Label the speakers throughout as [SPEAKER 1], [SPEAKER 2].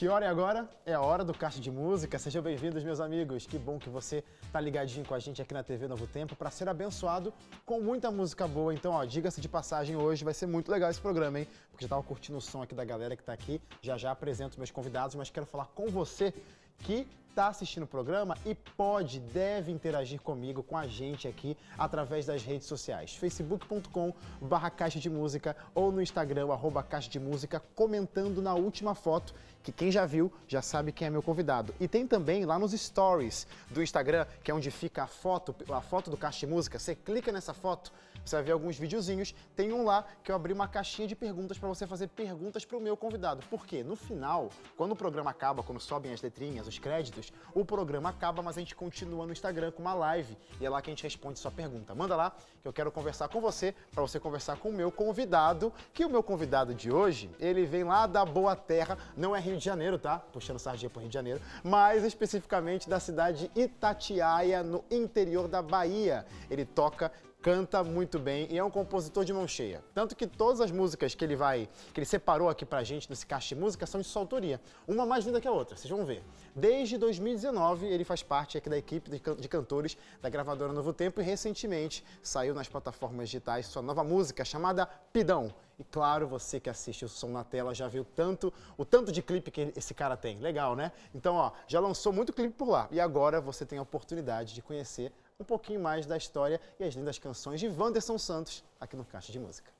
[SPEAKER 1] Que hora é agora? É a hora do Caixa de Música. Sejam bem-vindos, meus amigos. Que bom que você tá ligadinho com a gente aqui na TV Novo Tempo para ser abençoado com muita música boa. Então, ó, diga-se de passagem, hoje vai ser muito legal esse programa, hein? Porque já tava curtindo o som aqui da galera que tá aqui. Já já apresento meus convidados, mas quero falar com você que está assistindo o programa e pode, deve interagir comigo, com a gente aqui, através das redes sociais. facebook.com barra Caixa de Música ou no Instagram, arroba Caixa de Música, comentando na última foto, que quem já viu já sabe quem é meu convidado. E tem também lá nos stories do Instagram, que é onde fica a foto, a foto do Caixa de Música. Você clica nessa foto, você vai ver alguns videozinhos. Tem um lá que eu abri uma caixinha de perguntas para você fazer perguntas para o meu convidado. Porque no final, quando o programa acaba, quando sobem as letrinhas, os créditos, o programa acaba, mas a gente continua no Instagram com uma live e é lá que a gente responde sua pergunta. Manda lá que eu quero conversar com você, para você conversar com o meu convidado, que o meu convidado de hoje, ele vem lá da Boa Terra, não é Rio de Janeiro, tá? Puxando sardinha pro Rio de Janeiro, mas especificamente da cidade de Itatiaia, no interior da Bahia. Ele toca canta muito bem e é um compositor de mão cheia. Tanto que todas as músicas que ele vai, que ele separou aqui pra gente nesse caixa de música são de sua autoria. Uma mais linda que a outra, vocês vão ver. Desde 2019 ele faz parte aqui da equipe de cantores da gravadora Novo Tempo e recentemente saiu nas plataformas digitais sua nova música chamada Pidão. E claro, você que assiste o som na tela já viu tanto, o tanto de clipe que esse cara tem. Legal, né? Então, ó, já lançou muito clipe por lá. E agora você tem a oportunidade de conhecer um pouquinho mais da história e as lindas canções de Wanderson Santos aqui no Caixa de Música.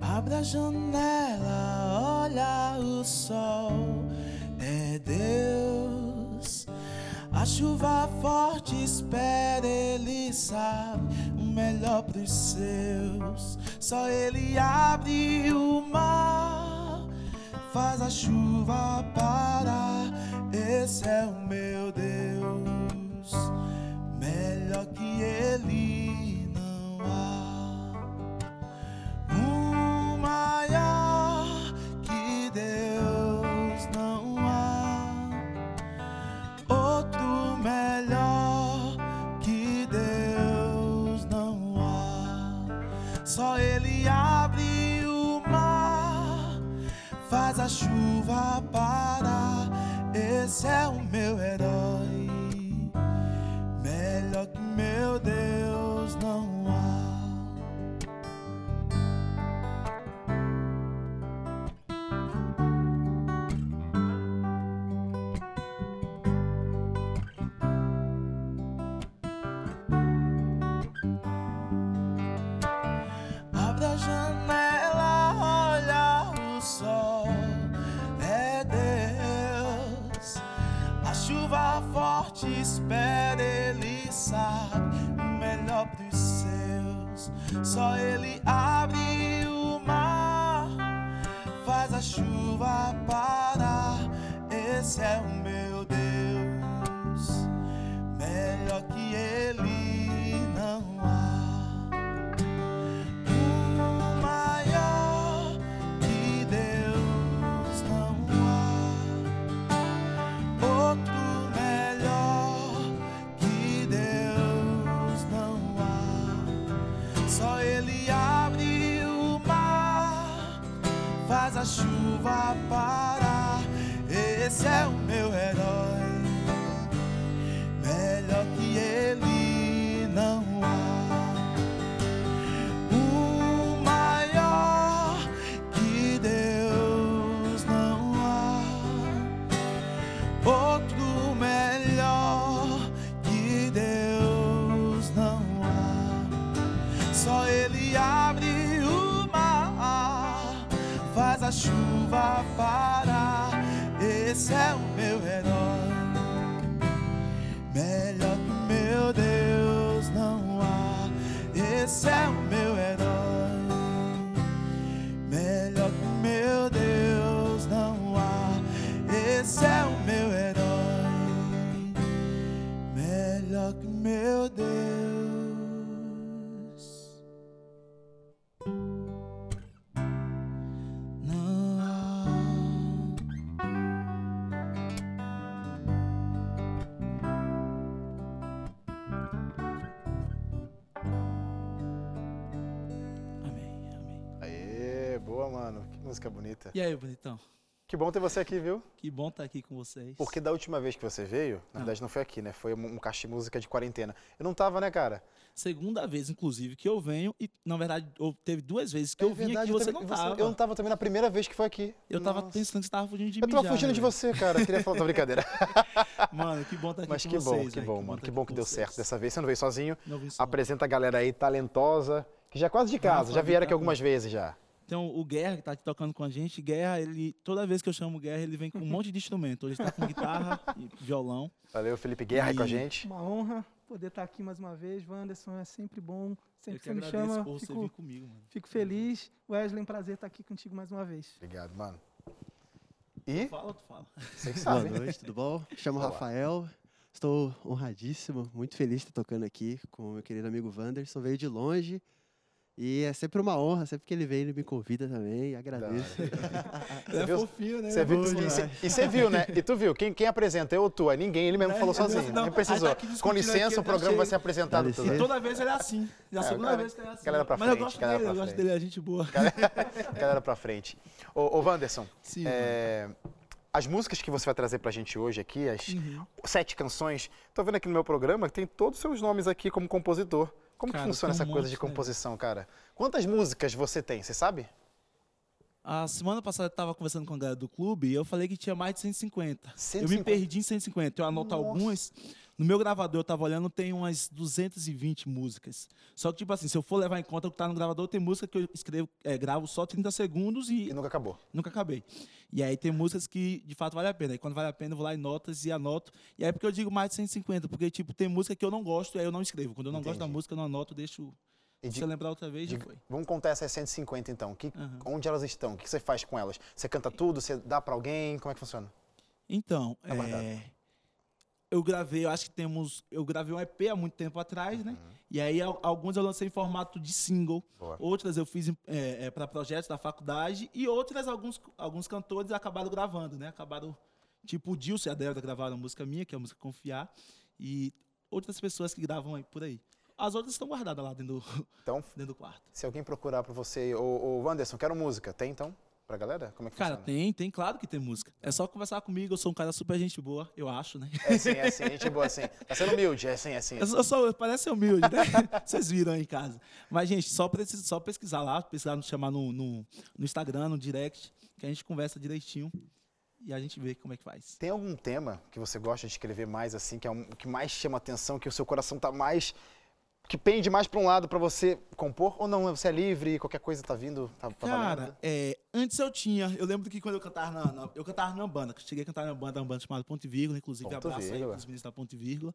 [SPEAKER 2] Abra a janela, olha o sol, é Deus. A chuva forte espera, ele sabe o melhor pros seus. Só ele abre o mar, faz a chuva parar. Esse é o meu Deus, melhor que ele chuva parar. Esse é o meu herói, forte espera, Ele sabe o melhor pros seus. Só
[SPEAKER 1] bonita.
[SPEAKER 2] E aí, bonitão?
[SPEAKER 1] Que bom ter você aqui, viu?
[SPEAKER 2] Que bom estar aqui com vocês.
[SPEAKER 1] Porque da última vez que você veio, na
[SPEAKER 2] Ah.
[SPEAKER 1] verdade não foi aqui, né? Foi um caixa de música de quarentena. Eu não tava, né, cara?
[SPEAKER 2] Segunda vez, inclusive, que eu venho e, na verdade, eu- teve duas vezes que eu vim aqui e
[SPEAKER 1] eu
[SPEAKER 2] você
[SPEAKER 1] também-
[SPEAKER 2] não tava.
[SPEAKER 1] Eu não tava também na primeira vez que foi aqui.
[SPEAKER 2] Eu tava
[SPEAKER 1] Nossa.
[SPEAKER 2] pensando que você tava fugindo de
[SPEAKER 1] Eu
[SPEAKER 2] mim
[SPEAKER 1] tava
[SPEAKER 2] já,
[SPEAKER 1] fugindo
[SPEAKER 2] né,
[SPEAKER 1] de você, cara. Queria falar da brincadeira.
[SPEAKER 2] Mano, que bom estar aqui
[SPEAKER 1] Mas
[SPEAKER 2] com
[SPEAKER 1] que bom,
[SPEAKER 2] vocês.
[SPEAKER 1] que
[SPEAKER 2] velho,
[SPEAKER 1] bom, mano.
[SPEAKER 2] tá
[SPEAKER 1] Que bom que deu
[SPEAKER 2] vocês.
[SPEAKER 1] certo dessa vez. Você não veio sozinho.
[SPEAKER 2] Não vi isso, não.
[SPEAKER 1] Apresenta a galera aí talentosa, que já é quase de casa,
[SPEAKER 2] Rafa,
[SPEAKER 1] já vieram aqui algumas vezes já.
[SPEAKER 2] Então, o Guerra, que tá aqui tocando com a gente, Guerra, ele, toda vez que eu chamo o Guerra, ele vem com um monte de instrumento. Hoje ele tá com guitarra e violão.
[SPEAKER 1] Valeu, Felipe Guerra aí com a
[SPEAKER 2] E-
[SPEAKER 1] gente.
[SPEAKER 3] Uma honra poder estar aqui mais uma vez. Wanderson, é sempre bom. Sempre
[SPEAKER 2] que
[SPEAKER 3] que você me
[SPEAKER 2] agradeço
[SPEAKER 3] chama,
[SPEAKER 2] por você
[SPEAKER 3] fico,
[SPEAKER 2] vir comigo, mano.
[SPEAKER 3] fico feliz. Wesley, um prazer estar aqui contigo mais uma vez.
[SPEAKER 1] Obrigado, mano. E,
[SPEAKER 2] Fala, tu fala.
[SPEAKER 1] você que
[SPEAKER 4] Boa noite, tudo bom? Chamo
[SPEAKER 1] Olá.
[SPEAKER 4] Rafael. Estou honradíssimo, muito feliz de estar tocando aqui com o meu querido amigo Wanderson. Veio de longe e é sempre uma honra, sempre que ele vem, ele me convida também. Agradeço.
[SPEAKER 1] Você
[SPEAKER 2] é
[SPEAKER 1] viu-
[SPEAKER 2] fofinho, né?
[SPEAKER 1] Você viu, e você- e viu, né? E tu viu, quem, quem apresenta, eu ou tu? É ninguém, ele mesmo
[SPEAKER 2] Né?
[SPEAKER 1] falou
[SPEAKER 2] Ele mesmo-
[SPEAKER 1] sozinho,
[SPEAKER 2] não,
[SPEAKER 1] nem precisou.
[SPEAKER 2] tá
[SPEAKER 1] Com licença,
[SPEAKER 2] aqui,
[SPEAKER 1] o
[SPEAKER 2] eu
[SPEAKER 1] programa
[SPEAKER 2] achei-
[SPEAKER 1] vai ser apresentado tudo.
[SPEAKER 4] licença.
[SPEAKER 2] Toda vez ele é assim. Já a
[SPEAKER 1] É,
[SPEAKER 2] segunda
[SPEAKER 1] galera-
[SPEAKER 2] vez que ele é assim.
[SPEAKER 1] galera pra
[SPEAKER 2] Mas eu
[SPEAKER 1] frente,
[SPEAKER 2] gosto
[SPEAKER 1] galera
[SPEAKER 2] dele,
[SPEAKER 1] pra
[SPEAKER 2] eu gosto dele, é gente boa.
[SPEAKER 1] Galera pra frente. Ô, ô Wanderson,
[SPEAKER 2] Sim.
[SPEAKER 1] é, as músicas que você vai trazer pra gente hoje aqui, as
[SPEAKER 2] Uhum.
[SPEAKER 1] sete canções, tô vendo aqui no meu programa que tem todos os seus nomes aqui como compositor. Como
[SPEAKER 2] Cara,
[SPEAKER 1] que funciona essa
[SPEAKER 2] um
[SPEAKER 1] coisa de composição, cara? Quantas músicas você tem, você sabe?
[SPEAKER 2] A semana passada eu tava conversando com a galera do clube e eu falei que tinha mais de 150. Eu
[SPEAKER 1] 150?
[SPEAKER 2] me perdi em 150. Eu anoto
[SPEAKER 1] Nossa.
[SPEAKER 2] algumas. No meu gravador, eu tava olhando, tem umas 220 músicas. Só que, tipo assim, se eu for levar em conta o que tá no gravador, tem música que eu escrevo, é, gravo só 30 segundos e,
[SPEAKER 1] E nunca acabou.
[SPEAKER 2] nunca acabei. E aí tem músicas que, de fato, vale a pena. E quando vale a pena, eu vou lá em notas e anoto. E aí porque eu digo mais de 150, porque, tipo, tem música que eu não gosto, aí eu não escrevo. Quando eu não gosto da
[SPEAKER 1] Entendi.
[SPEAKER 2] música, eu não anoto, deixo...
[SPEAKER 1] E
[SPEAKER 2] Se
[SPEAKER 1] de-
[SPEAKER 2] eu lembrar outra vez, já
[SPEAKER 1] de-
[SPEAKER 2] foi.
[SPEAKER 1] vamos contar essas 150 então. Que,
[SPEAKER 2] Aham.
[SPEAKER 1] Onde elas estão? O que você faz com elas? Você canta tudo? Você dá pra alguém? Como é que funciona?
[SPEAKER 2] Então,
[SPEAKER 1] Tá
[SPEAKER 2] é, eu gravei, eu acho que temos. Eu gravei um EP há muito tempo atrás, né?
[SPEAKER 1] Uhum.
[SPEAKER 2] E aí al- alguns eu lancei em formato de single,
[SPEAKER 1] Boa.
[SPEAKER 2] outras eu fiz para projetos da faculdade e outras alguns, alguns cantores acabaram gravando, né? Acabaram. Tipo o Dilson e a Débora gravaram a música minha, que é a música Confiar, e outras pessoas que gravam aí por aí. As outras estão guardadas lá dentro do,
[SPEAKER 1] Então,
[SPEAKER 2] dentro do quarto.
[SPEAKER 1] se alguém procurar pra você, ô, ô Wanderson, quero música. Tem então? Pra galera? Como é que
[SPEAKER 2] Cara,
[SPEAKER 1] funciona?
[SPEAKER 2] tem, tem, claro que tem música. É só conversar comigo, eu sou um cara super gente boa, eu acho, né?
[SPEAKER 1] É sim, é sim, gente boa assim. Tá sendo humilde, é sim, é sim.
[SPEAKER 2] Eu
[SPEAKER 1] sim.
[SPEAKER 2] sou, eu sou- parece ser humilde, né? Vocês viram aí em casa. Mas, gente, só, precisa, só pesquisar lá, pesquisar, nos chamar no, no, no Instagram, no direct, que a gente conversa direitinho e a gente vê como é que faz.
[SPEAKER 1] Tem algum tema que você gosta de escrever mais assim, que é um, que mais chama atenção, que o seu coração tá mais que pende mais pra um lado pra você compor ou não? Você é livre, qualquer coisa tá vindo, tá, tá
[SPEAKER 2] Cara, é, antes eu tinha, eu lembro que quando eu cantava na, na- eu cantava numa banda, cheguei a cantar numa banda, uma banda chamada Ponto e Vírgula, inclusive
[SPEAKER 1] Ponto
[SPEAKER 2] abraço aí
[SPEAKER 1] Vírgula.
[SPEAKER 2] pros meninos da Ponto e Vírgula.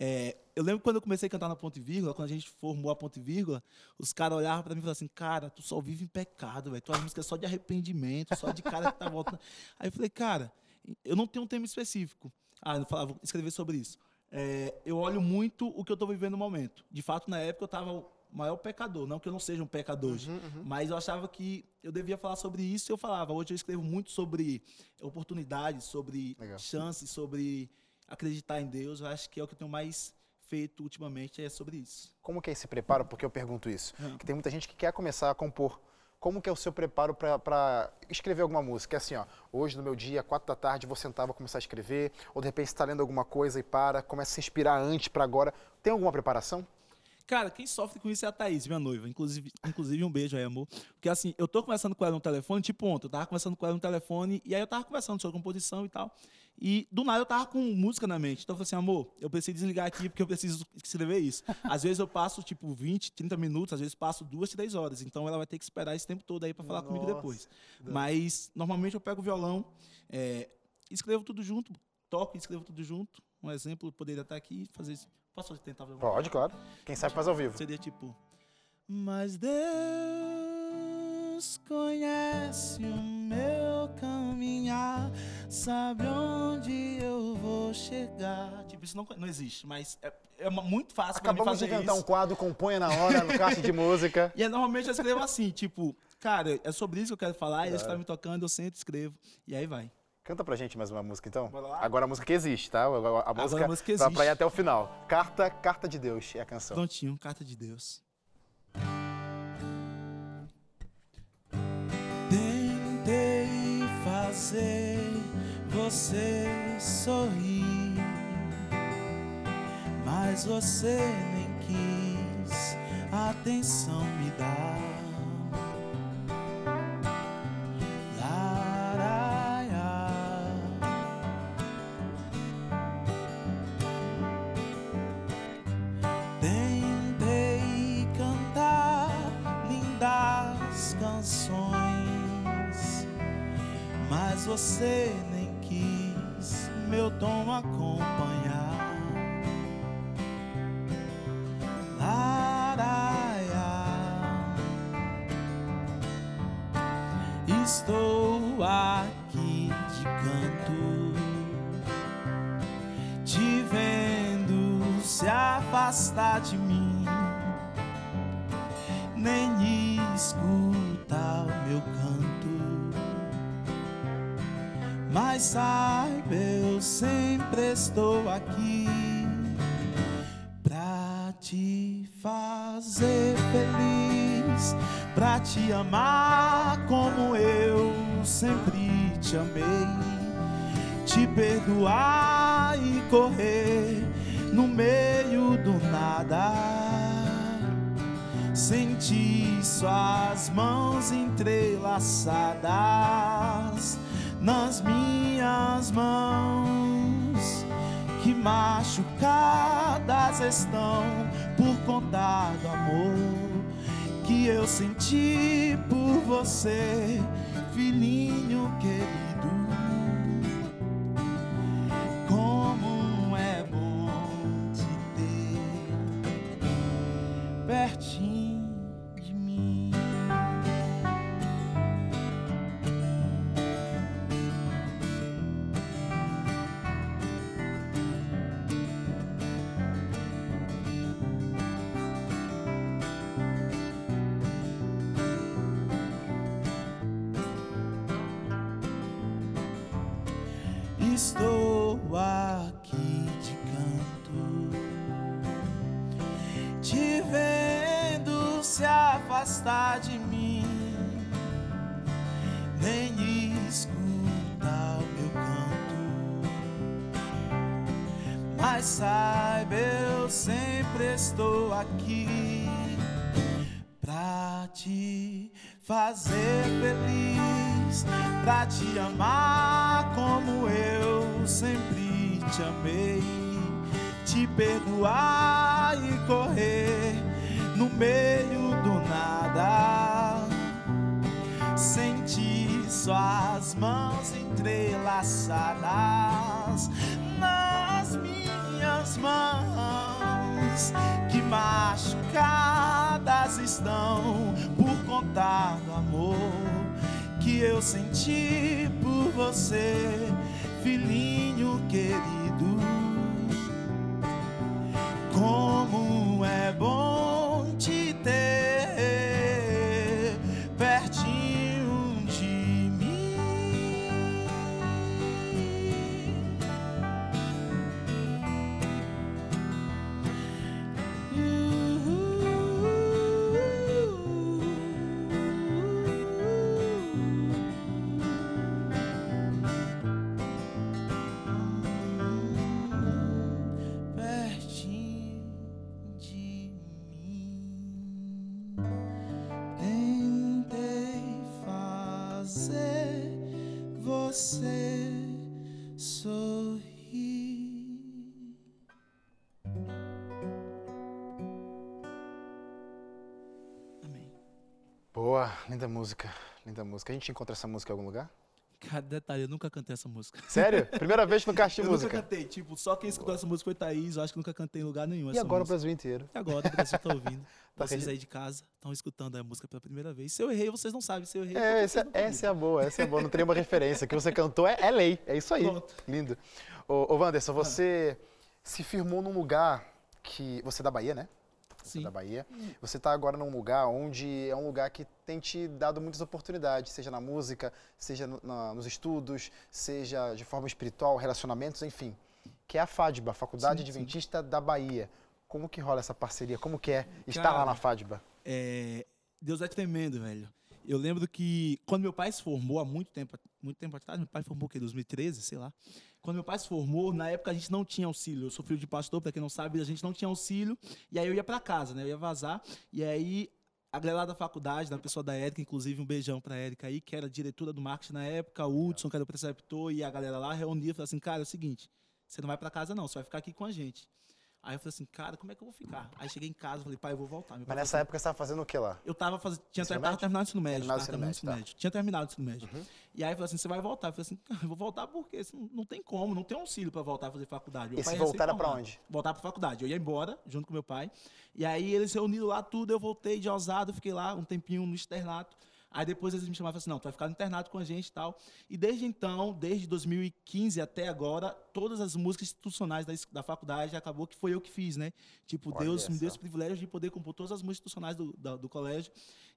[SPEAKER 2] É, eu lembro quando eu comecei a cantar na Ponto e Vírgula, quando a gente formou a Ponto e Vírgula, os caras olhavam pra mim e falavam assim, cara, tu só vive em pecado, velho, tua música é só de arrependimento, só de cara que tá voltando. Aí eu falei, cara, eu não tenho um tema específico. Ah, eu falava, vou escrever sobre isso. É, eu olho muito o que eu tô vivendo no momento. De fato, na época eu tava o maior pecador, não que eu não seja um pecador hoje,
[SPEAKER 1] Uhum,
[SPEAKER 2] mas eu achava que eu devia falar sobre isso e eu falava. Hoje eu escrevo muito sobre oportunidades, sobre
[SPEAKER 1] Legal.
[SPEAKER 2] chances, sobre acreditar em Deus. Eu acho que é o que eu tenho mais feito ultimamente, é sobre isso.
[SPEAKER 1] Como que é esse preparo? Porque eu pergunto isso. Que tem muita gente que quer começar a compor. Como que é o seu preparo pra escrever alguma música? É assim, ó, hoje no meu dia, quatro da tarde, vou sentar, vou começar a escrever, ou de repente você tá lendo alguma coisa e para, começa a se inspirar antes pra agora. Tem alguma preparação?
[SPEAKER 2] Cara, quem sofre com isso é a Thaís, minha noiva. Inclusive, inclusive um beijo aí, amor. Porque assim, eu tô conversando com ela no telefone, tipo ontem, eu tava conversando com ela no telefone, e aí eu tava conversando sobre composição e tal. E do nada eu tava com música na mente. Então eu falei assim, amor, eu preciso desligar aqui porque eu preciso escrever isso. Às vezes eu passo, tipo, 20, 30 minutos, às vezes passo duas, três horas. Então ela vai ter que esperar esse tempo todo aí pra falar comigo
[SPEAKER 1] Nossa,
[SPEAKER 2] depois. Mas normalmente eu pego o violão, é, escrevo tudo junto, toco e escrevo tudo junto. Um exemplo, eu poderia estar aqui e fazer isso. Posso tentar
[SPEAKER 1] Pode, claro. Quem sabe faz ao vivo.
[SPEAKER 2] Seria tipo. Mas Deus conhece o meu caminhar, sabe onde eu vou chegar. Tipo, isso não, não existe, mas é, é muito fácil pra mim
[SPEAKER 1] Acabamos de
[SPEAKER 2] fazer
[SPEAKER 1] inventar
[SPEAKER 2] isso.
[SPEAKER 1] um quadro, componha na hora, no caixa de música.
[SPEAKER 2] E é, normalmente eu escrevo assim, tipo, cara, é sobre isso que eu quero falar, e eles
[SPEAKER 1] Claro.
[SPEAKER 2] estão me tocando, eu sento, escrevo, e aí vai.
[SPEAKER 1] Canta pra gente mais uma música, então. Agora a música que existe, tá? Agora A música,
[SPEAKER 2] a música que
[SPEAKER 1] pra- pra ir
[SPEAKER 2] existe.
[SPEAKER 1] até o final. Carta, Carta de Deus é a canção.
[SPEAKER 2] Prontinho, carta de Deus. Fazer você sorrir, mas você nem quis atenção me dar. Você nem quis meu tom acompanhar. Laraia. Estou aqui de canto, te vendo se afastar de mim, nem escutar o meu canto. Mas saiba, eu sempre estou aqui pra te fazer feliz, pra te amar como eu sempre te amei, te perdoar e correr no meio do nada. Sentir suas mãos entrelaçadas nas minhas mãos que machucadas estão por conta do amor que eu senti por você, filhinho querido. Mas saiba, eu sempre estou aqui pra te fazer feliz, pra te amar como eu sempre te amei, te perdoar e correr no meio do nada, sentir suas mãos entrelaçadas mãos que machucadas estão por conta do amor que eu senti por você, filhinho querido. Como é bom
[SPEAKER 1] Boa, linda música, linda música. A gente encontra essa música em algum lugar?
[SPEAKER 5] Cara, detalhe, eu nunca cantei essa música.
[SPEAKER 1] Sério? Primeira vez no caixa de
[SPEAKER 5] eu
[SPEAKER 1] música.
[SPEAKER 5] nunca cantei, tipo, só quem escutou essa música foi Thaís, eu acho que nunca cantei em lugar nenhum.
[SPEAKER 1] E agora o
[SPEAKER 5] música.
[SPEAKER 1] Brasil inteiro.
[SPEAKER 5] E agora o Brasil tá ouvindo.
[SPEAKER 1] Tá
[SPEAKER 5] vocês aí de casa estão escutando a música pela primeira vez. Se eu errei, vocês não sabem. Se eu errei,
[SPEAKER 1] É, essa, essa é a boa, essa é a boa. Não tem uma referência. O que você cantou é, é lei. É isso aí.
[SPEAKER 5] Pronto.
[SPEAKER 1] Lindo. Ô, ô Wanderson, você se firmou num lugar que. Você é da Bahia, né? Você
[SPEAKER 5] Sim.
[SPEAKER 1] da Bahia. Você está agora num lugar onde é um lugar que tem te dado muitas oportunidades, seja na música, seja no- na- nos estudos, seja de forma espiritual, relacionamentos, enfim. Que é a FADBA, Faculdade
[SPEAKER 5] Sim, sim.
[SPEAKER 1] Adventista da Bahia. Como que rola essa parceria? Como que é estar
[SPEAKER 5] Cara,
[SPEAKER 1] lá na FADBA?
[SPEAKER 5] É, Deus é tremendo, velho.
[SPEAKER 2] Eu lembro que quando meu pai se formou há muito tempo, muito tempo atrás, meu pai formou o quê? 2013, sei lá. Quando meu pai se formou, na época a gente não tinha auxílio. Eu sou filho de pastor, para quem não sabe, a gente não tinha auxílio. E aí eu ia para casa, né? Eu ia vazar. E aí a galera da faculdade, da pessoa da Érica, inclusive um beijão pra Érica aí, que era diretora do marketing na época, o Hudson, que era o preceptor, e a galera lá reunia e falou assim: cara, é o seguinte, você não vai para casa não, você vai ficar aqui com a gente. Aí eu falei assim, cara, como é que eu vou ficar? Aí cheguei em casa, falei, pai, eu vou voltar. Meu
[SPEAKER 1] Mas nessa
[SPEAKER 2] falou
[SPEAKER 1] época você estava fazendo o que lá?
[SPEAKER 2] eu tava fazendo, tinha
[SPEAKER 1] Ensino
[SPEAKER 2] tava terminado o ensino médio,
[SPEAKER 1] Terminado ensino médio, tá.
[SPEAKER 2] Tinha terminado o ensino médio.
[SPEAKER 1] Uhum.
[SPEAKER 2] E aí eu falei assim, você vai voltar? Eu falei assim, eu vou voltar porque não, tem como, não tem auxílio para voltar a fazer faculdade. Meu pai é
[SPEAKER 1] voltar era pra onde?
[SPEAKER 2] Voltar pra faculdade. Eu ia embora junto com meu pai. E aí eles reuniram lá tudo, eu voltei de ousado, fiquei lá um tempinho no externato. Aí depois eles me falaram assim, não, tu vai ficar no internato com a gente e tal. E desde então, desde 2015 até agora, todas as músicas institucionais da, da faculdade, acabou que foi eu que fiz, né? Tipo,
[SPEAKER 1] Olha
[SPEAKER 2] Deus me deu esse privilégio de poder compor todas as músicas institucionais do, da- do colégio.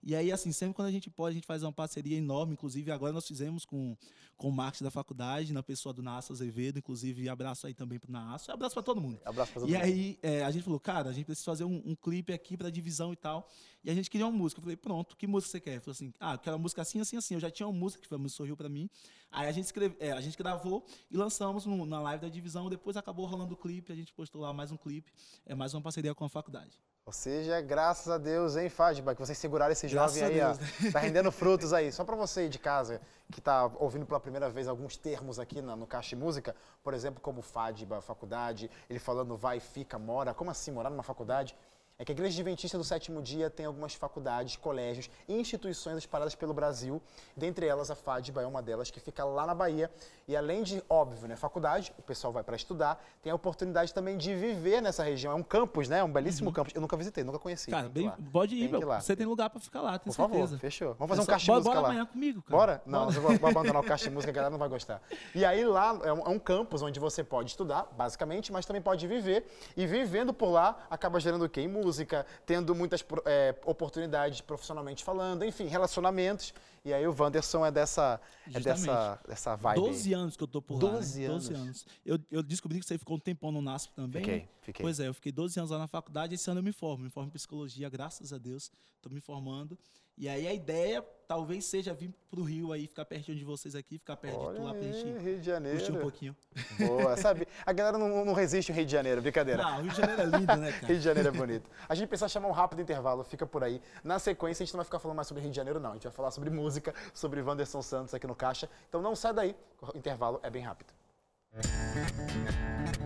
[SPEAKER 2] E aí, assim, sempre quando a gente pode, a gente faz uma parceria enorme. Inclusive, agora nós fizemos com, com o marketing da faculdade, na pessoa do Nasso Azevedo. Inclusive, abraço aí também pro Nasso. Abraço para todo mundo.
[SPEAKER 1] Abraço pra todo
[SPEAKER 2] E
[SPEAKER 1] mundo.
[SPEAKER 2] aí é, a gente falou, cara, a gente precisa fazer um, um clipe aqui pra divisão e tal. E a gente queria uma música. Eu falei, pronto, que música você quer? Ele falou assim, ah, eu quero uma música assim, assim, assim. Eu já tinha uma música que foi Sorriu pra mim. Aí a gente, escreve, é, a gente gravou e lançamos no- na live da divisão. Depois acabou rolando o clipe, a gente postou lá mais um clipe. É mais uma parceria com a faculdade.
[SPEAKER 1] Ou seja, graças a Deus, hein, Fádiba, que vocês seguraram esse jovem aí, ó. Tá rendendo frutos aí. Só pra você aí de casa, que tá ouvindo pela primeira vez alguns termos aqui na- no Caixa de Música, por exemplo, como Fádiba, faculdade, ele falando vai, fica, mora. Como assim, morar numa faculdade? É que a Igreja Adventista do Sétimo Dia tem algumas faculdades, colégios e instituições espalhadas pelo Brasil. Dentre elas, a FADBA é uma delas, que fica lá na Bahia. E além de, óbvio, né, faculdade, o pessoal vai para estudar, tem a oportunidade também de viver nessa região. É um campus, né? Um belíssimo campus. Eu nunca visitei, nunca conheci.
[SPEAKER 2] Uhum. Cara,
[SPEAKER 1] Tem
[SPEAKER 2] bem, pode ir,
[SPEAKER 1] Tem.
[SPEAKER 2] Você tem lugar pra ficar lá, tenho
[SPEAKER 1] Por favor,
[SPEAKER 2] certeza.
[SPEAKER 1] fechou. Vamos fazer
[SPEAKER 2] É
[SPEAKER 1] um
[SPEAKER 2] só-
[SPEAKER 1] caixa de música
[SPEAKER 2] bora
[SPEAKER 1] lá.
[SPEAKER 2] amanhã comigo, cara.
[SPEAKER 1] Bora? Não,
[SPEAKER 2] Bora.
[SPEAKER 1] eu vou, vou abandonar o caixa de música, a galera não vai gostar. E aí lá é um, é um campus onde você pode estudar, basicamente, mas também pode viver. E vivendo por lá, acaba gerando o quê? Em música, tendo muitas é, oportunidades profissionalmente falando, enfim, relacionamentos. E aí o Wanderson é dessa, é dessa, dessa vibe. aí.
[SPEAKER 2] 12 anos que eu tô por lá.
[SPEAKER 1] 12
[SPEAKER 2] né? 12
[SPEAKER 1] anos.
[SPEAKER 2] anos. Eu, eu descobri que você ficou um tempão no NASP também.
[SPEAKER 1] Fiquei, fiquei.
[SPEAKER 2] Pois é, eu fiquei 12 anos lá na faculdade. Esse ano eu me formo. Me formo em psicologia, graças a Deus. Estou me formando. E aí a ideia talvez seja vir pro Rio aí, ficar pertinho de vocês aqui, ficar perto de tu lá
[SPEAKER 1] Olha
[SPEAKER 2] pra gente
[SPEAKER 1] Rio de Janeiro.
[SPEAKER 2] curtir um pouquinho.
[SPEAKER 1] Boa, sabe? A galera não, não resiste o Rio de Janeiro, brincadeira.
[SPEAKER 2] Ah, o Rio de Janeiro é lindo, né, cara?
[SPEAKER 1] Rio de Janeiro é bonito. A gente precisa chamar um rápido intervalo, fica por aí. Na sequência, a gente não vai ficar falando mais sobre Rio de Janeiro, não. A gente vai falar sobre música, sobre Wanderson Santos aqui no Caixa. Então não sai daí, o intervalo é bem rápido.
[SPEAKER 6] Quem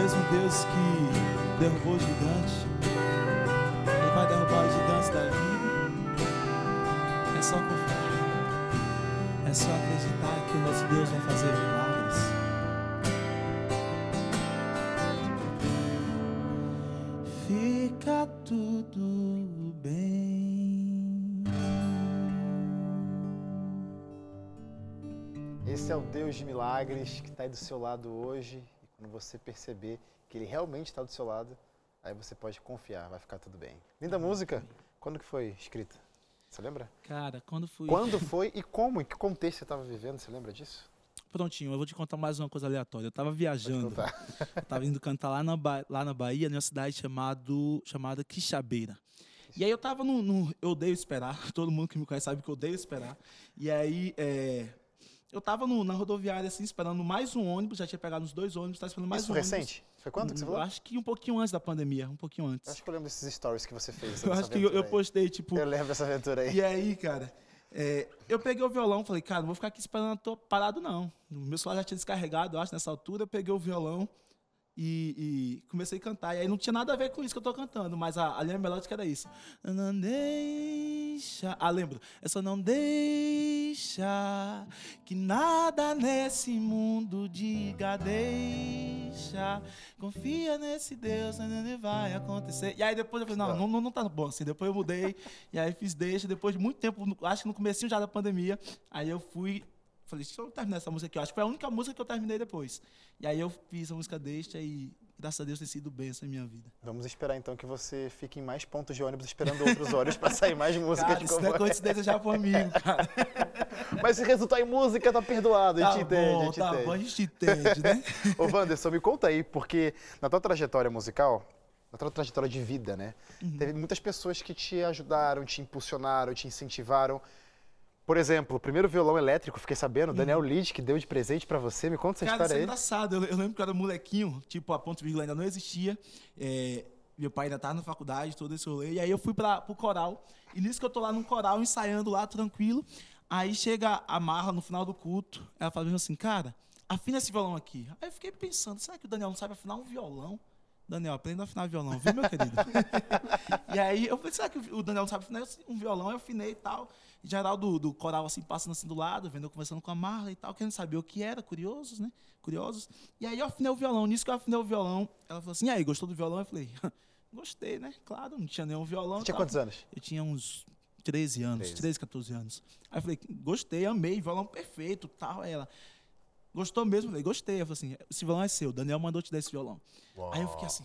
[SPEAKER 6] mesmo Deus que derrubou o gigante, ele vai derrubar os gigantes da vida. É só confiar. É só acreditar que o nosso Deus vai fazer milagres. Fica tudo bem.
[SPEAKER 1] Esse é o Deus de milagres que está aí do seu lado hoje. Quando você perceber que ele realmente está do seu lado, aí você pode confiar, vai ficar tudo bem. Linda música. Quando que foi escrita? Você lembra?
[SPEAKER 2] Cara, quando fui.
[SPEAKER 1] Quando foi e como? Em que contexto você estava vivendo? Você lembra disso?
[SPEAKER 2] Prontinho, eu vou te contar mais uma coisa aleatória. Eu tava
[SPEAKER 1] Pode
[SPEAKER 2] viajando.
[SPEAKER 1] contar.
[SPEAKER 2] Eu tava indo cantar lá na, Ba- lá na Bahia, numa cidade chamado, chamada Quixabeira. E aí eu tava no, no- Eu odeio esperar. Todo mundo que me conhece sabe que eu odeio esperar. E aí. é, eu tava no- na rodoviária, assim, esperando mais um ônibus. Já tinha pegado uns dois ônibus, tava esperando mais
[SPEAKER 1] Isso
[SPEAKER 2] um ônibus.
[SPEAKER 1] recente? Foi quando que você
[SPEAKER 2] Eu
[SPEAKER 1] falou?
[SPEAKER 2] acho que um pouquinho antes da pandemia, um pouquinho antes.
[SPEAKER 1] Acho que eu lembro desses stories que você fez.
[SPEAKER 2] Eu acho que eu, eu postei, tipo.
[SPEAKER 1] Eu lembro dessa aventura aí.
[SPEAKER 2] E aí, cara, é, eu peguei o violão, falei, cara, não vou ficar aqui esperando, tô parado não. O meu celular já tinha descarregado, eu acho, nessa altura. Eu peguei o violão e, e comecei a cantar. E aí não tinha nada a ver com isso que eu tô cantando, mas a, a linha melódica era isso. Não deixa. Ah, lembro. É só não deixa que nada nesse mundo diga deixa. Confia nesse Deus, né, vai acontecer. E aí depois eu falei, não, não, não, tá bom assim. Depois eu mudei, e aí fiz deixa. Depois de muito tempo, acho que no comecinho já da pandemia, aí eu fui, falei, deixa eu terminar essa música aqui. Eu acho que foi a única música que eu terminei depois. E aí eu fiz a música deixa e graças a Deus tem sido bênção em minha vida.
[SPEAKER 1] Vamos esperar então que você fique em mais pontos de ônibus esperando outros ônibus para sair mais músicas
[SPEAKER 2] Cara,
[SPEAKER 1] de
[SPEAKER 2] isso não é
[SPEAKER 1] como
[SPEAKER 2] coincidência já comigo, cara.
[SPEAKER 1] Mas se resultar em música, tá perdoado. A
[SPEAKER 2] Tá
[SPEAKER 1] gente entende, a gente
[SPEAKER 2] tá
[SPEAKER 1] entende.
[SPEAKER 2] bom, a gente entende, né?
[SPEAKER 1] Ô, Wanderson, me conta aí, porque na tua trajetória musical, na tua trajetória de vida, né?
[SPEAKER 2] Uhum.
[SPEAKER 1] Teve muitas pessoas que te ajudaram, te impulsionaram, te incentivaram. Por exemplo, o primeiro violão elétrico, fiquei sabendo, Daniel Lid, que deu de presente pra você. Me conta essa
[SPEAKER 2] Uhum. Cara, isso
[SPEAKER 1] história
[SPEAKER 2] é
[SPEAKER 1] aí.
[SPEAKER 2] engraçado. Eu, eu lembro que eu era molequinho, tipo, a ponto vírgula ainda não existia. É, meu pai ainda estava na faculdade, todo esse rolê. E aí eu fui para pro coral. E nisso que eu tô lá no coral, ensaiando lá, tranquilo. Aí chega a Marla no final do culto. Ela fala assim, cara, afina esse violão aqui. Aí eu fiquei pensando, será que o Daniel não sabe afinar um violão? Daniel, aprenda a afinar violão, viu, meu querido? e aí eu falei, será que o Daniel não sabe afinar um violão? Eu afinei e tal. E geral do, coral, assim, passando assim do lado, vendo eu conversando com a Marla e tal, querendo saber o que era, curiosos, né? Curiosos. E aí eu afinei o violão. Nisso que eu afinei o violão, ela falou assim, e aí, gostou do violão? Eu falei, gostei, né? Claro, não tinha nenhum violão.
[SPEAKER 1] Você tinha
[SPEAKER 2] tal.
[SPEAKER 1] quantos anos?
[SPEAKER 2] Eu tinha uns 13 anos,
[SPEAKER 1] 13.
[SPEAKER 2] 13, 14 anos. Aí eu falei, gostei, amei, violão perfeito, tal. Aí ela, gostou mesmo? Eu falei, gostei. Ela falou assim, esse violão é seu, Daniel mandou te dar esse violão. Aí eu fiquei assim,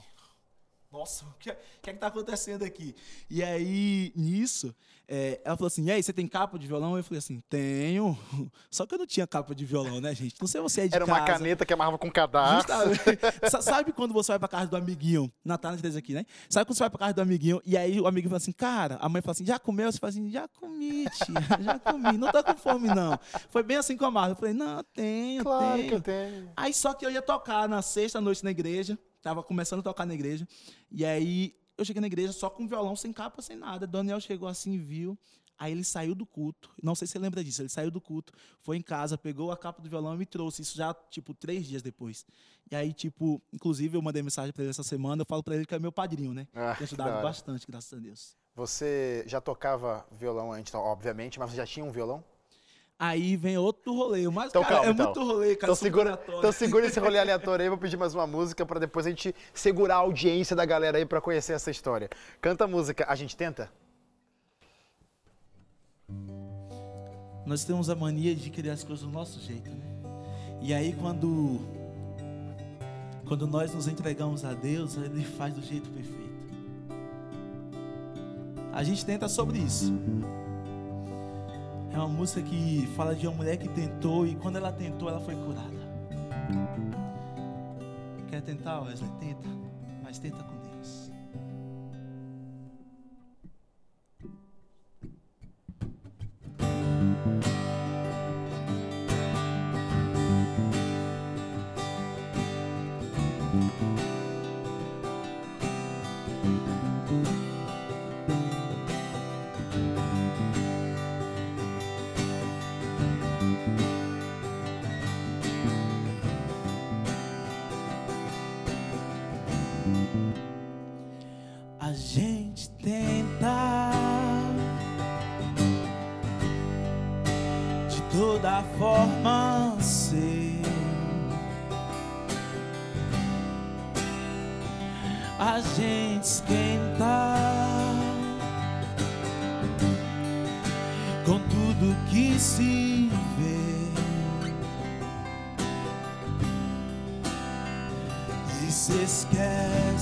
[SPEAKER 2] nossa, o que, o que é que tá acontecendo aqui? E aí, nisso, é, ela falou assim, e aí, você tem capa de violão? Eu falei assim, tenho. Só que eu não tinha capa de violão, né, gente? Não sei se você é de
[SPEAKER 1] Era uma
[SPEAKER 2] casa.
[SPEAKER 1] caneta que amarrava com cadarço.
[SPEAKER 2] Sabe quando você vai pra casa do amiguinho? Natal na três aqui, né? Sabe quando você vai pra casa do amiguinho e aí o amiguinho fala assim, cara, a mãe fala assim, já comeu? Você fala assim, já comi, tia, já comi, não tô com fome, não. Foi bem assim com a Marla. Eu falei, não, tenho,
[SPEAKER 1] Claro
[SPEAKER 2] tenho.
[SPEAKER 1] que eu tenho.
[SPEAKER 2] Aí só que eu ia tocar na sexta noite na igreja, tava começando a tocar na igreja, e aí eu cheguei na igreja só com violão, sem capa, sem nada. Daniel chegou assim, viu. Aí ele saiu do culto, não sei se você lembra disso, ele saiu do culto, foi em casa, pegou a capa do violão e me trouxe, isso já, tipo, três dias depois. E aí, tipo, inclusive eu mandei mensagem pra ele essa semana, eu falo pra ele que é meu padrinho, né?
[SPEAKER 1] Ah,
[SPEAKER 2] Tem ajudado bastante, graças a Deus.
[SPEAKER 1] Você já tocava violão antes, obviamente, mas você já tinha um violão?
[SPEAKER 2] Aí vem outro rolê. Mas,
[SPEAKER 1] Então,
[SPEAKER 2] cara,
[SPEAKER 1] calma,
[SPEAKER 2] é
[SPEAKER 1] então.
[SPEAKER 2] muito rolê, cara.
[SPEAKER 1] Então segura, então segura esse rolê aleatório aí, vou pedir mais uma música pra depois a gente segurar a audiência da galera aí pra conhecer essa história. Canta a música, a gente tenta?
[SPEAKER 2] Nós temos a mania de querer as coisas do nosso jeito, né? E aí quando quando nós nos entregamos a Deus, ele faz do jeito perfeito. A gente tenta sobre isso. É uma música que fala de uma mulher que tentou e quando ela tentou, ela foi curada. Quer tentar, Wesley? Tenta, mas tenta com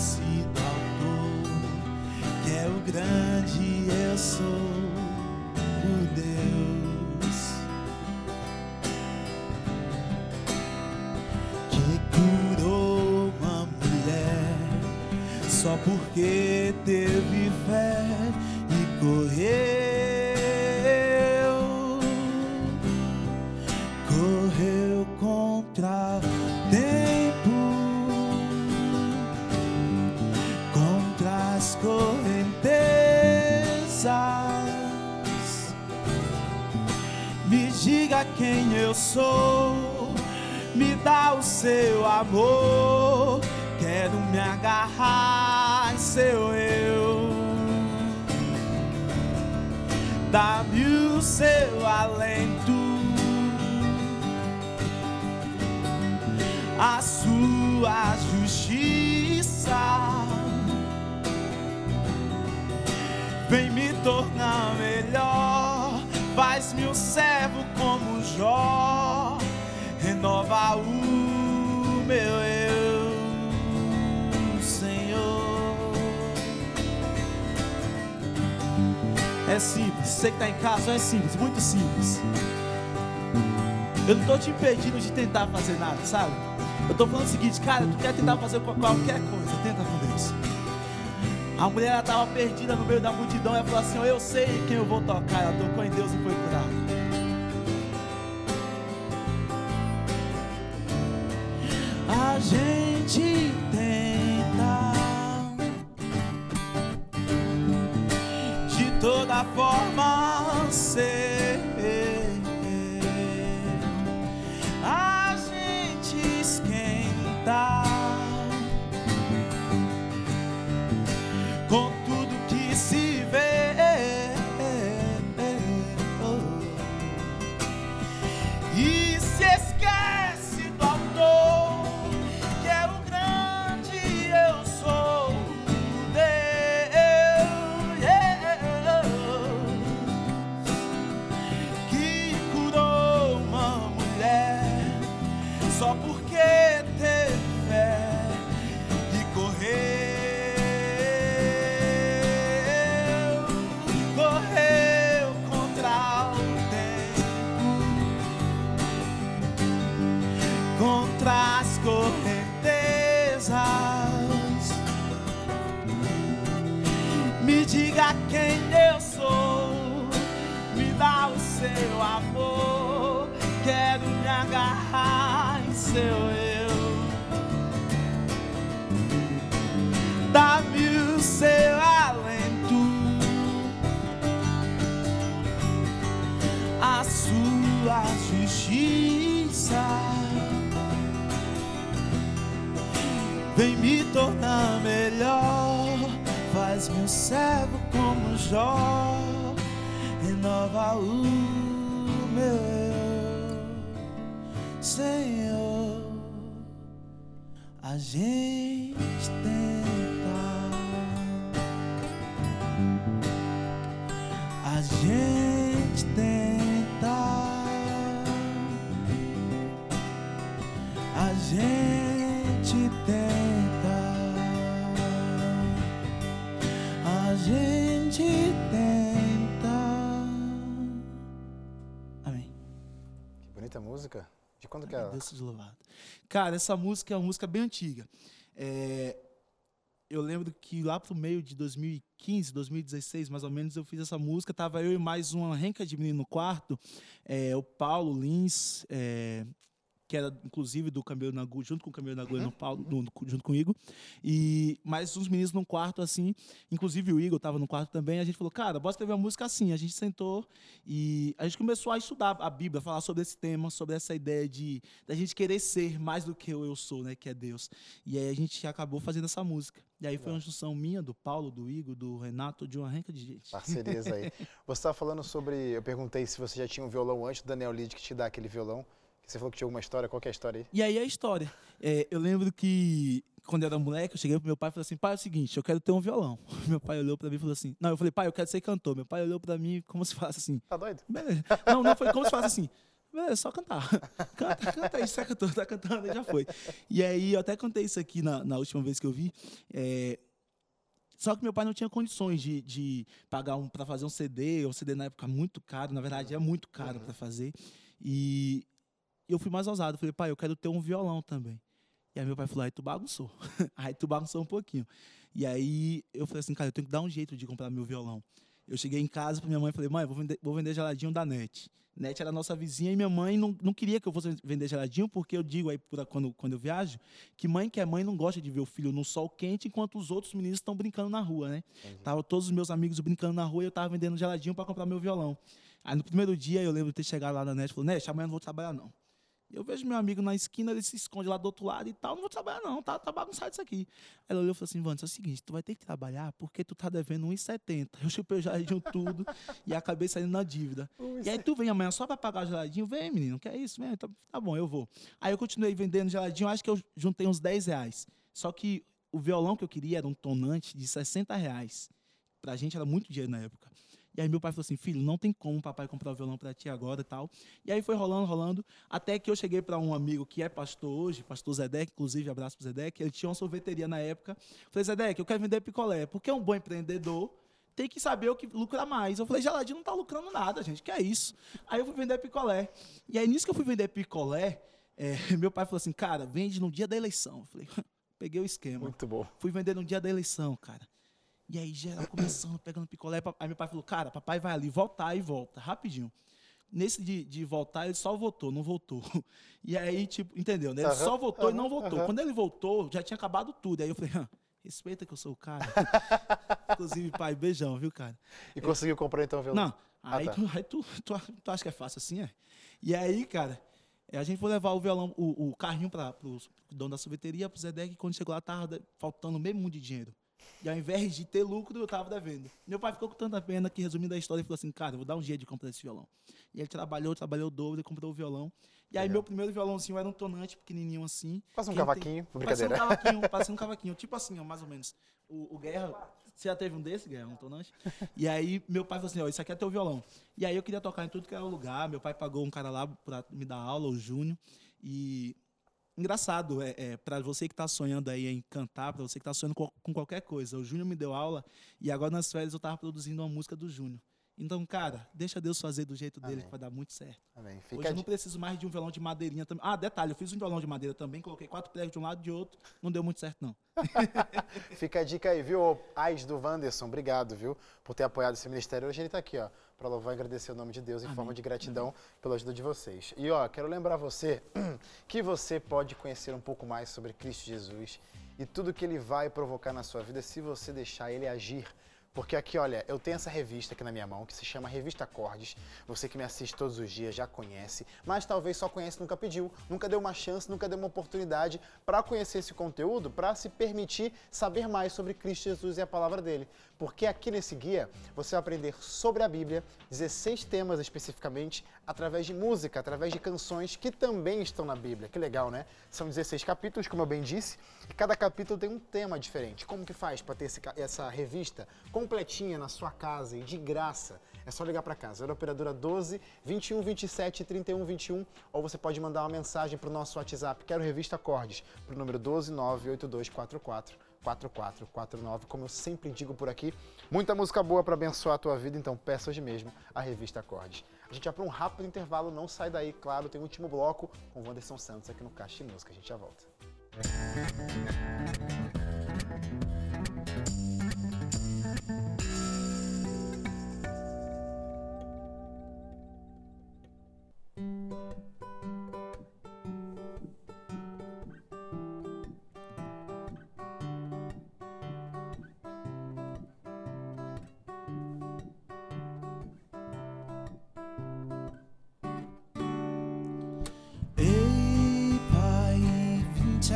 [SPEAKER 2] do autor que é o grande eu sou o Deus. Que curou uma mulher só porque teve fé e correu seu amor. Quero me agarrar em seu eu. Dá-me o seu alento. a sua justiça. Vem me tornar melhor, faz-me um servo como Jó, renova o É simples, você que tá em casa, é simples, muito simples. Eu não tô te impedindo de tentar fazer nada, sabe? Eu tô falando o seguinte, cara, tu quer tentar fazer qual- qualquer coisa, tenta com Deus. A mulher ela tava perdida no meio da multidão, ela falou assim: Eu sei em quem eu vou tocar. Ela tocou em Deus e foi curada. A gente tenta de toda forma ser. Seu amor. Quero me agarrar em seu eu. Dá-me o seu alento, a sua justiça. Vem me tornar melhor, faz-me um servo como Jó, renova o meu
[SPEAKER 6] Senhor, a gente
[SPEAKER 1] tem. De quando que é?
[SPEAKER 2] Deus seja louvado. Cara, essa música é uma música bem antiga. É, eu lembro que lá pro meio de 2015, 2016, mais ou menos, eu fiz essa música. Tava eu e mais uma renca de menino no quarto. é, o Paulo Lins, é, que era inclusive do Camelo na Agulha, junto com o Camelo na Agulha, no Paulo, no- junto comigo. E mais uns meninos num quarto assim. Inclusive o Igor estava no quarto também. A gente falou, cara, bora escrever uma música assim. A gente sentou e a gente começou a estudar a Bíblia, falar sobre esse tema, sobre essa ideia de da gente querer ser mais do que o eu sou, né, que é Deus. E aí a gente acabou fazendo essa música. E aí foi uma junção minha, do Paulo, do Igor, do Renato, de uma renca de gente.
[SPEAKER 1] Parcerias aí. Você estava falando sobre. Eu perguntei se você já tinha um violão antes do Daniel Lid que te dá aquele violão. Você falou que tinha alguma história. Qual que é a história aí?
[SPEAKER 2] E aí a história. É, eu lembro que quando eu era moleque, eu cheguei pro meu pai e falei assim: pai, é o seguinte, eu quero ter um violão. Meu pai olhou pra mim e falou assim: não, eu falei, pai, eu quero ser cantor. Meu pai olhou pra mim como se falasse assim:
[SPEAKER 1] Tá doido?
[SPEAKER 2] Beleza. Não, não, foi como se fosse assim. Beleza, só cantar. Canta, canta aí, você é cantor, tá cantando, já foi. E aí, eu até contei isso aqui na, na última vez que eu vi. é, Só que meu pai não tinha condições de, de pagar um para fazer um CD, um CD na época muito caro, na verdade é muito caro para fazer. E eu fui mais ousado, falei, pai, eu quero ter um violão também. E aí meu pai falou, aí tu bagunçou. aí tu bagunçou um pouquinho. E aí eu falei assim, cara, eu tenho que dar um jeito de comprar meu violão. Eu cheguei em casa pra minha mãe e falei, mãe, vou vender, vou vender geladinho da NET. NET era a nossa vizinha e minha mãe não, não queria que eu fosse vender geladinho, porque eu digo aí quando, quando eu viajo, que mãe que é mãe não gosta de ver o filho no sol quente enquanto os outros meninos estão brincando na rua, né? Tava todos os meus amigos brincando na rua e eu tava vendendo geladinho para comprar meu violão. Aí no primeiro dia eu lembro de ter chegado lá na NET e falou, NET, amanhã não vou trabalhar não. Eu vejo meu amigo na esquina, ele se esconde lá do outro lado e tal. Não vou trabalhar, não, tá, tá bagunçado isso aqui. Aí ela olhou e falou assim: Vandes, é o seguinte, tu vai ter que trabalhar porque tu tá devendo 1,70. Eu chupei o geladinho tudo e acabei saindo na dívida. E aí tu vem amanhã só pra pagar o geladinho? Vem, menino, que é isso? Vem, tá, tá bom, eu vou. Aí eu continuei vendendo geladinho, acho que eu juntei uns 10 reais. Só que o violão que eu queria era um tonante de 60 reais. Pra gente era muito dinheiro na época. E aí meu pai falou assim, filho, não tem como o papai comprar o violão para ti agora e tal. E aí foi rolando, rolando, até que eu cheguei para um amigo que é pastor hoje, pastor Zedek, inclusive abraço pro Zedek, ele tinha uma sorveteria na época. Falei, Zedek, eu quero vender picolé, porque é um bom empreendedor, tem que saber o que lucra mais. Eu falei, geladinho não tá lucrando nada, gente, que é isso? Aí eu fui vender picolé. E aí nisso que eu fui vender picolé, é, meu pai falou assim, cara, vende no dia da eleição. Eu falei, peguei o esquema.
[SPEAKER 1] Muito bom.
[SPEAKER 2] Fui vender no dia da eleição, cara. E aí, geral começando, pegando picolé. Aí meu pai falou, cara, papai vai ali voltar e volta, rapidinho. Nesse de, de voltar, ele só voltou, não voltou. E aí, tipo, entendeu? né? Ele
[SPEAKER 1] Aham,
[SPEAKER 2] só voltou e
[SPEAKER 1] aham,
[SPEAKER 2] não voltou.
[SPEAKER 1] aham.
[SPEAKER 2] Quando ele voltou, já tinha acabado tudo. Aí eu falei, "Ah, respeita que eu sou o cara. Inclusive, pai, beijão, viu, cara?
[SPEAKER 1] E conseguiu comprar então o violão?
[SPEAKER 2] Não,
[SPEAKER 1] Ah,
[SPEAKER 2] aí,
[SPEAKER 1] tá.
[SPEAKER 2] tu, aí tu, tu, tu acha que é fácil assim, é? E aí, cara, é, a gente foi levar o violão, o, o carrinho para o dono da sorveteria, pro Zedek, e quando chegou lá, tava faltando mesmo muito de dinheiro. E ao invés de ter lucro, eu tava devendo. Meu pai ficou com tanta pena que, resumindo a história, ele falou assim, cara, vou dar um jeito de comprar esse violão. E ele trabalhou, trabalhou o dobro, e comprou o violão. E aí,
[SPEAKER 1] Legal.
[SPEAKER 2] meu primeiro violãozinho era um tonante pequenininho assim.
[SPEAKER 1] Quase um
[SPEAKER 2] Quem tem-
[SPEAKER 1] cavaquinho,
[SPEAKER 2] Parecia um
[SPEAKER 1] brincadeira.
[SPEAKER 2] cavaquinho, parecia um cavaquinho, tipo assim, ó, mais ou menos. O, o Guerra, você já teve um desse, Guerra, um tonante? E aí meu pai falou assim, ó, isso aqui é teu violão. E aí eu queria tocar em tudo que era lugar, meu pai pagou um cara lá pra me dar aula, o Júnior, e... Engraçado, é, é para você que está sonhando aí em cantar, para você que está sonhando com, com qualquer coisa. O Júnior me deu aula e agora nas férias eu estava produzindo uma música do Júnior. Então, cara, deixa Deus fazer do jeito dele
[SPEAKER 1] Amém.
[SPEAKER 2] que vai dar muito certo.
[SPEAKER 1] Amém.
[SPEAKER 2] Hoje
[SPEAKER 1] Fica, a
[SPEAKER 2] eu não preciso mais de um violão de madeirinha também. Ah, detalhe, eu fiz um violão de madeira também, coloquei quatro pregos de um lado e de outro. Não deu muito certo, não.
[SPEAKER 1] fica a dica aí, viu? Ais do Wanderson, obrigado, viu? Por ter apoiado esse ministério. Hoje ele está aqui, ó, para louvar e agradecer o nome de Deus em forma de gratidão pela ajuda de vocês. E, ó, quero lembrar você que você pode conhecer um pouco mais sobre Cristo Jesus e tudo que ele vai provocar na sua vida se você deixar ele agir. Porque aqui, olha, eu tenho essa revista aqui na minha mão que se chama Revista Acordes. Você que me assiste todos os dias já conhece, mas talvez só conhece nunca pediu, nunca deu uma chance, nunca deu uma oportunidade para conhecer esse conteúdo, para se permitir saber mais sobre Cristo Jesus e a palavra dele. Porque aqui nesse guia você vai aprender sobre a Bíblia, 16 temas especificamente, através de música, através de canções que também estão na Bíblia. Que legal, né? São 16 capítulos, como eu bem disse, e cada capítulo tem um tema diferente. Como que faz para ter esse, essa revista completinha na sua casa e de graça? É só ligar para casa. Era operadora 12 21 27 31 21 ou você pode mandar uma mensagem para o nosso WhatsApp, quero revista Acordes, para o número 12 98244 4449, como eu sempre digo por aqui. Muita música boa para abençoar a tua vida, então peça hoje mesmo a revista Acordes. A gente vai para um rápido intervalo, não sai daí, claro, tem o último bloco com o Wanderson Santos aqui no Caixa de Música. A gente já volta.
[SPEAKER 2] Ei,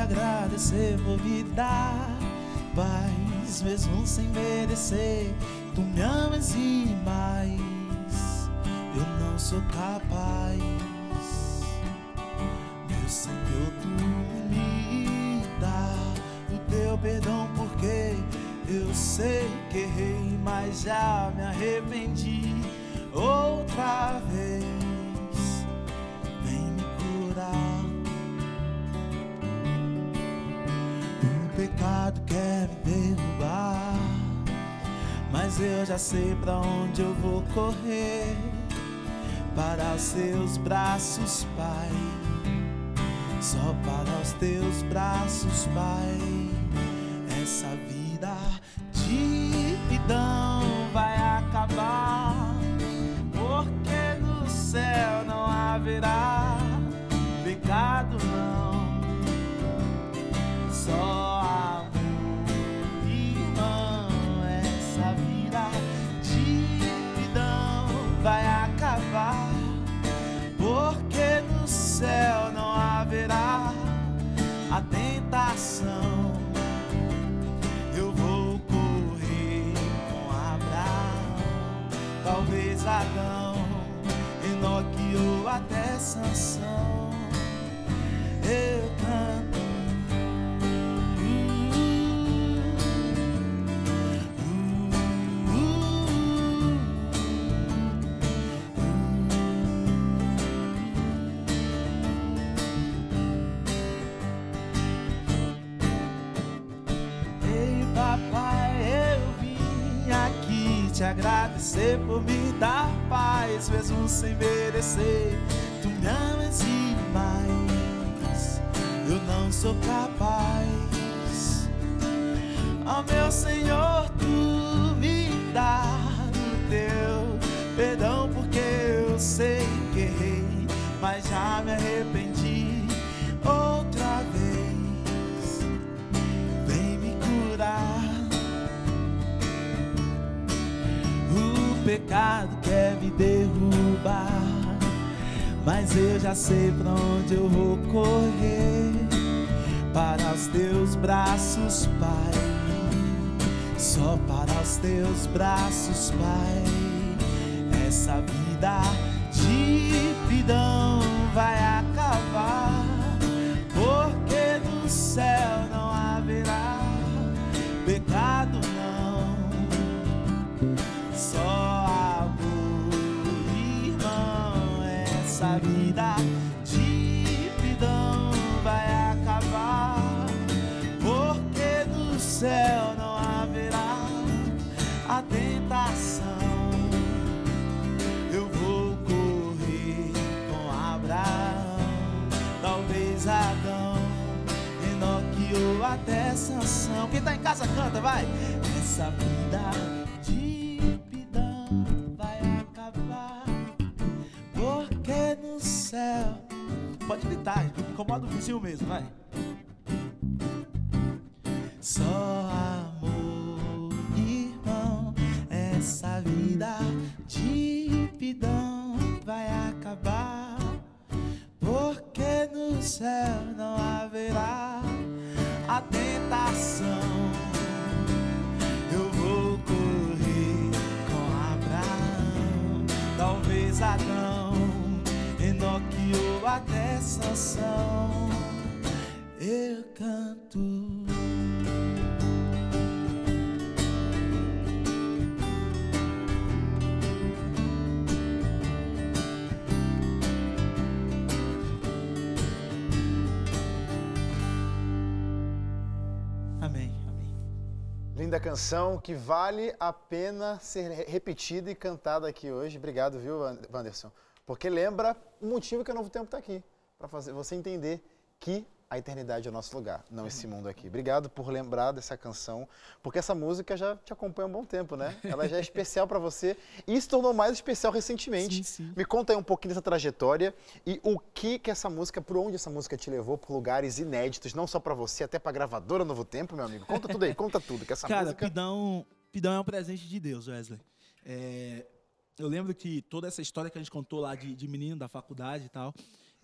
[SPEAKER 2] agradecer por me dar paz, mesmo sem merecer. Tu me amas e mais, eu não sou capaz. Meu Senhor, tu me dá o teu perdão, porque eu sei que errei, mas já me arrependi outra vez já sei pra onde eu vou correr. Para os seus braços, Pai. Só para os teus braços, Pai. Talvez Adão, Enoque ou até Sansão. Sem merecer. Tu me amas e mais, eu não sou capaz. Eu já sei pra onde eu vou correr. Para os teus braços, Pai. Só para os teus braços, Pai. Essa vida de pidão até Sansão. Quem tá em casa canta, vai. Essa vida de pidão vai acabar, porque no céu. Pode gritar, incomoda o vizinho mesmo, vai. Só amor, irmão, essa vida de pidão vai acabar. Porque no céu não haverá a tentação. Eu vou correr com Abraão, talvez Adão, Enoque ou até Sansão. Eu canto.
[SPEAKER 1] Linda canção que vale a pena ser re- repetida e cantada aqui hoje. Obrigado, viu, Wan- Wanderson? Porque lembra o motivo que o Novo Tempo está aqui. Para fazer você entender que a eternidade é o nosso lugar, não esse mundo aqui. Obrigado por lembrar dessa canção, porque essa música já te acompanha há um bom tempo, né? Ela já é especial para você e se tornou mais especial recentemente.
[SPEAKER 2] Sim, sim.
[SPEAKER 1] Me conta aí um pouquinho dessa trajetória e o que que essa música, por onde essa música te levou, por lugares inéditos, não só para você, até para gravadora Novo Tempo, meu amigo. Conta tudo aí, conta tudo, que essa
[SPEAKER 2] Cara,
[SPEAKER 1] música
[SPEAKER 2] Pidão, Pidão é um presente de Deus, Wesley. É, eu lembro que toda essa história que a gente contou lá de, de menino da faculdade e tal,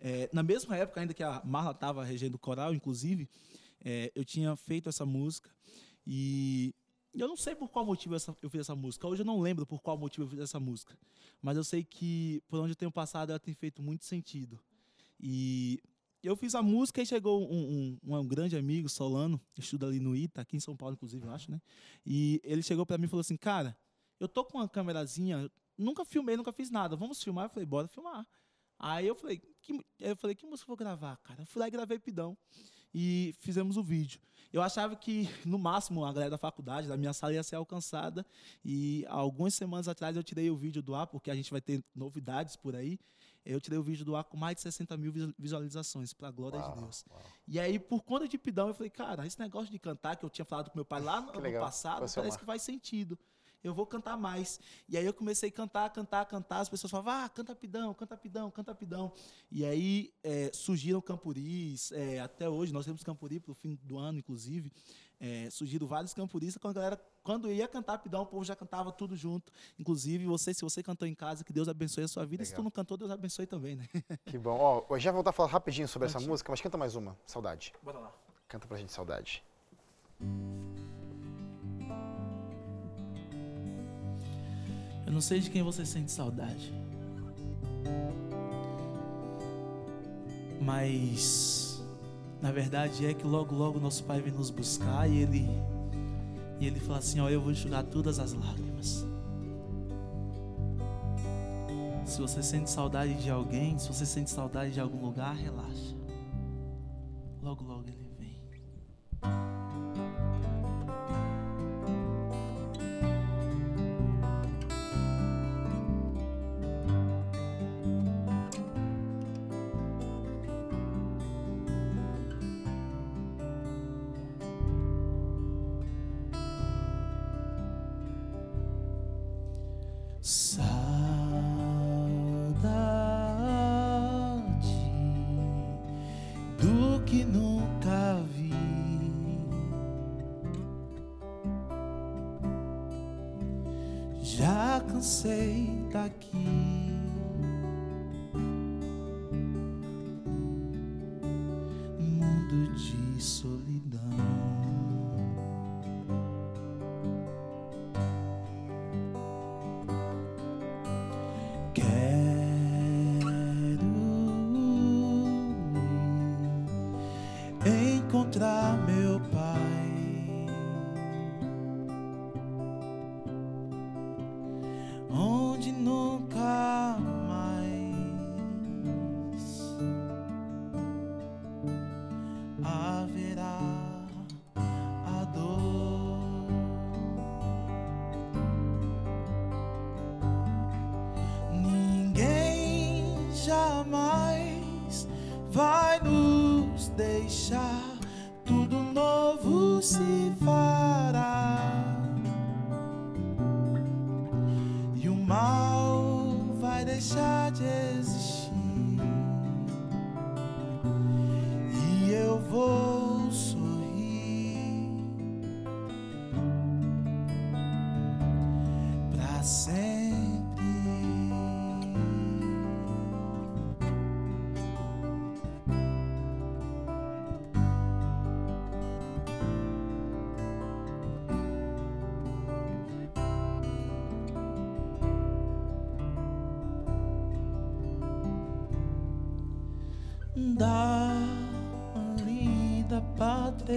[SPEAKER 2] é, na mesma época ainda que a Marla estava regendo o coral, inclusive, é, eu tinha feito essa música e eu não sei por qual motivo eu fiz essa música. Hoje eu não lembro por qual motivo eu fiz essa música, mas eu sei que por onde eu tenho passado ela tem feito muito sentido. E eu fiz a música e chegou um, um- um grande amigo, Solano, estuda ali no ITA, aqui em São Paulo, inclusive, eu acho, né? E ele chegou pra mim e falou assim: Cara, eu tô com uma câmerazinha, nunca filmei, nunca fiz nada, vamos filmar? Eu falei: Bora filmar. Aí eu falei: Que, eu falei, que música eu vou gravar, cara? Eu fui lá e gravei Pidão. E fizemos o vídeo. Eu achava que, no máximo, a galera da faculdade, da minha sala, ia ser alcançada. E algumas semanas atrás eu tirei o vídeo do ar, porque a gente vai ter novidades por aí. Eu tirei o vídeo do ar com mais de 60 mil visu- visualizações, para a glória de Deus. E aí, por conta de Pidão, eu falei, cara, esse negócio de cantar que eu tinha falado com meu pai lá no
[SPEAKER 1] legal.
[SPEAKER 2] passado, parece que faz sentido. Eu vou cantar mais. E aí eu comecei a cantar, cantar, cantar. As pessoas falavam, ah, canta Pidão, canta Pidão, canta Pidão. E aí é, surgiram campuris. é, até hoje, nós temos campuri para o fim do ano, inclusive. É, surgiram vários campuris. Quando a galera, quando ia cantar Pidão, o povo já cantava tudo junto. Inclusive, você, se você cantou em casa, que Deus abençoe a sua vida. E se tu
[SPEAKER 1] Legal.
[SPEAKER 2] não cantou, Deus abençoe também, né?
[SPEAKER 1] Que bom. Ó, eu já vou voltar a falar rapidinho sobre essa
[SPEAKER 2] Prontinho.
[SPEAKER 1] música, mas canta mais uma. Saudade.
[SPEAKER 2] Bora lá.
[SPEAKER 1] Canta pra gente Saudade.
[SPEAKER 2] Eu não sei de quem você sente saudade. Mas na verdade é que logo logo nosso pai vem nos buscar e ele e ele fala assim, ó, eu vou enxugar todas as lágrimas. Se você sente saudade de alguém, se você sente saudade de algum lugar, relaxa. Logo logo ele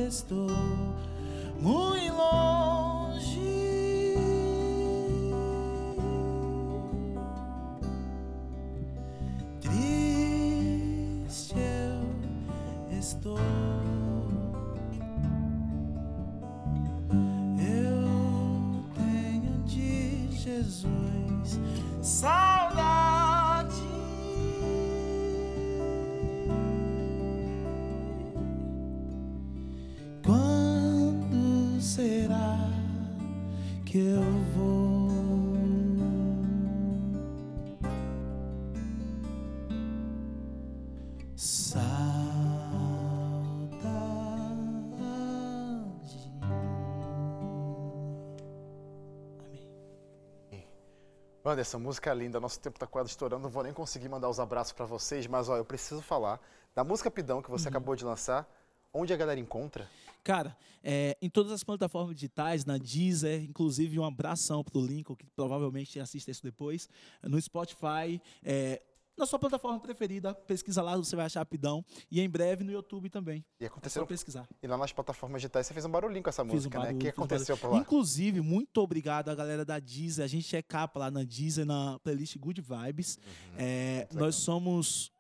[SPEAKER 2] estou muito longe. Triste eu estou. Eu tenho de Jesus saudade. Que eu vou? Saudade.
[SPEAKER 1] Anderson, música linda, nosso tempo tá quase estourando, não vou nem conseguir mandar os abraços para vocês, mas ó, eu preciso falar da música Pidão que
[SPEAKER 7] Uhum.
[SPEAKER 1] você acabou de lançar. Onde a galera encontra?
[SPEAKER 7] Cara, é, em todas as plataformas digitais, na Deezer, inclusive um abração pro Lincoln, que provavelmente assista isso depois, no Spotify, é, na sua plataforma preferida, pesquisa lá, você vai achar rapidão, e em breve no YouTube também.
[SPEAKER 1] E
[SPEAKER 7] É
[SPEAKER 1] aconteceu.
[SPEAKER 7] pesquisar.
[SPEAKER 1] E lá nas plataformas digitais você fez um barulhinho com essa
[SPEAKER 7] Fiz um
[SPEAKER 1] música, né? O
[SPEAKER 7] barulho,
[SPEAKER 1] que
[SPEAKER 7] fiz um
[SPEAKER 1] aconteceu
[SPEAKER 7] barulho.
[SPEAKER 1] por lá?
[SPEAKER 7] Inclusive, muito obrigado à galera da Deezer. A gente é capa lá na Deezer, na playlist Good Vibes.
[SPEAKER 1] Uhum.
[SPEAKER 7] É, nós somos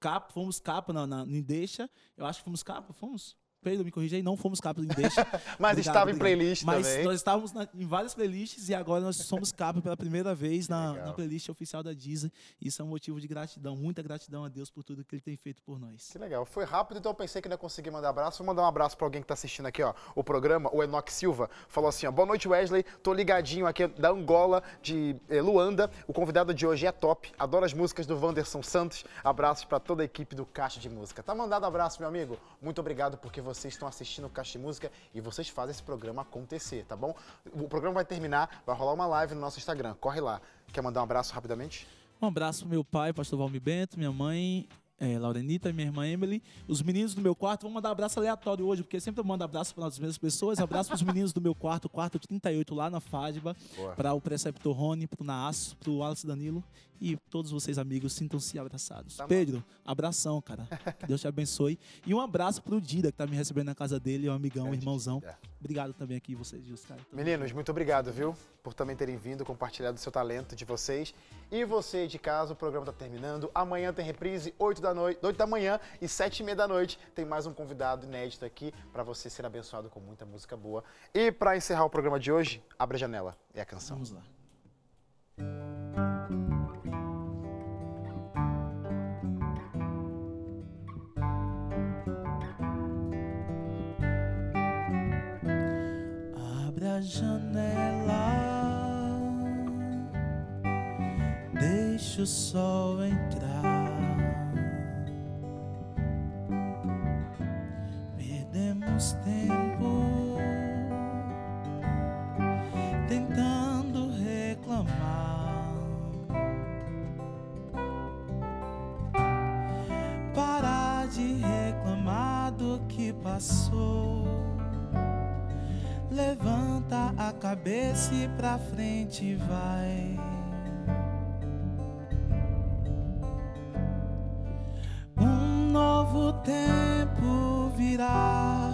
[SPEAKER 7] capa, fomos capa na, na, em Deixa. Eu acho que fomos capa, fomos? Pedro, me corrija aí, não fomos capa em Deixa.
[SPEAKER 1] Mas
[SPEAKER 7] Obrigado,
[SPEAKER 1] estava em playlist
[SPEAKER 7] Mas
[SPEAKER 1] também.
[SPEAKER 7] nós estávamos na- em várias playlists e agora nós somos capa pela primeira vez na, na playlist oficial da Deezer. Isso é um motivo de gratidão, muita gratidão a Deus por tudo que Ele tem feito por nós.
[SPEAKER 1] Que legal. Foi rápido, então eu pensei que não ia conseguir mandar abraço. Vou mandar um abraço para alguém que tá assistindo aqui, ó. O programa, o Enoch Silva, falou assim, ó. Boa noite, Wesley. Tô ligadinho aqui da Angola, de eh, Luanda. O convidado de hoje é top. Adoro as músicas do Wanderson Santos. Abraços para toda a equipe do Caixa de Música. Tá mandado abraço, meu amigo. Muito obrigado porque vocês estão assistindo o Caixa de Música e vocês fazem esse programa acontecer, tá bom? O programa vai terminar, vai rolar uma live no nosso Instagram. Corre lá. Quer mandar um abraço rapidamente?
[SPEAKER 7] Um abraço pro meu pai, pastor Valmir Bento, minha mãe, é, Laurenita, minha irmã Emily, os meninos do meu quarto. Vou mandar abraço aleatório hoje, porque sempre eu mando abraço para as mesmas pessoas. Abraço pros meninos do meu quarto, quarto 38, lá na
[SPEAKER 1] Boa.
[SPEAKER 7] para o preceptor Rony, pro Naasso, pro Alex Danilo e todos vocês, amigos, sintam-se abraçados.
[SPEAKER 1] Tá.
[SPEAKER 7] Pedro, abração, cara. Que Deus te abençoe. E um abraço pro Dida, que tá me recebendo na casa dele, é um amigão, um
[SPEAKER 1] Grande
[SPEAKER 7] irmãozão. Obrigado também aqui, vocês, Gils, cara.
[SPEAKER 1] Meninos, muito obrigado, viu? Por também terem vindo, compartilhado o seu talento de vocês. E você de casa, o programa está terminando. Amanhã tem reprise, 8 da, noite, 8 da manhã e 7 e meia da noite. Tem mais um convidado inédito aqui para você ser abençoado com muita música boa. E para encerrar o programa de hoje, Abre a Janela é a canção.
[SPEAKER 7] Vamos lá.
[SPEAKER 2] Janela, deixa o sol entrar. Perdemos tempo tentando reclamar. Parar de reclamar do que passou. Levanta a cabeça e pra frente vai. Um novo tempo virá.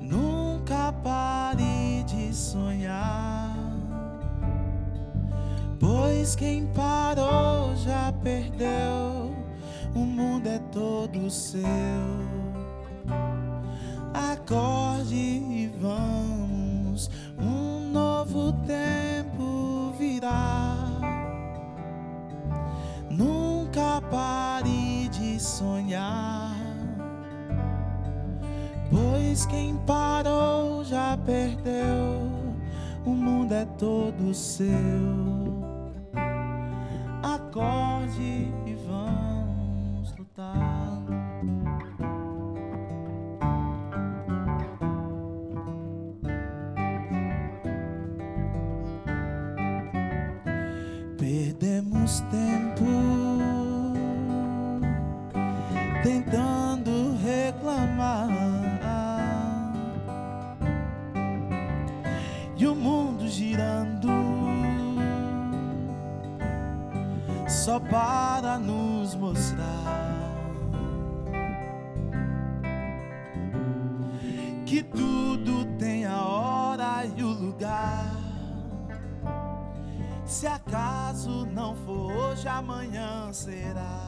[SPEAKER 2] Nunca pare de sonhar. Pois quem parou já perdeu. O mundo é todo seu. Acorde e vamos, um novo tempo virá. Nunca pare de sonhar, pois quem parou já perdeu. O mundo é todo seu. Acorde só para nos mostrar que tudo tem a hora e o lugar. Se acaso não for hoje, amanhã será.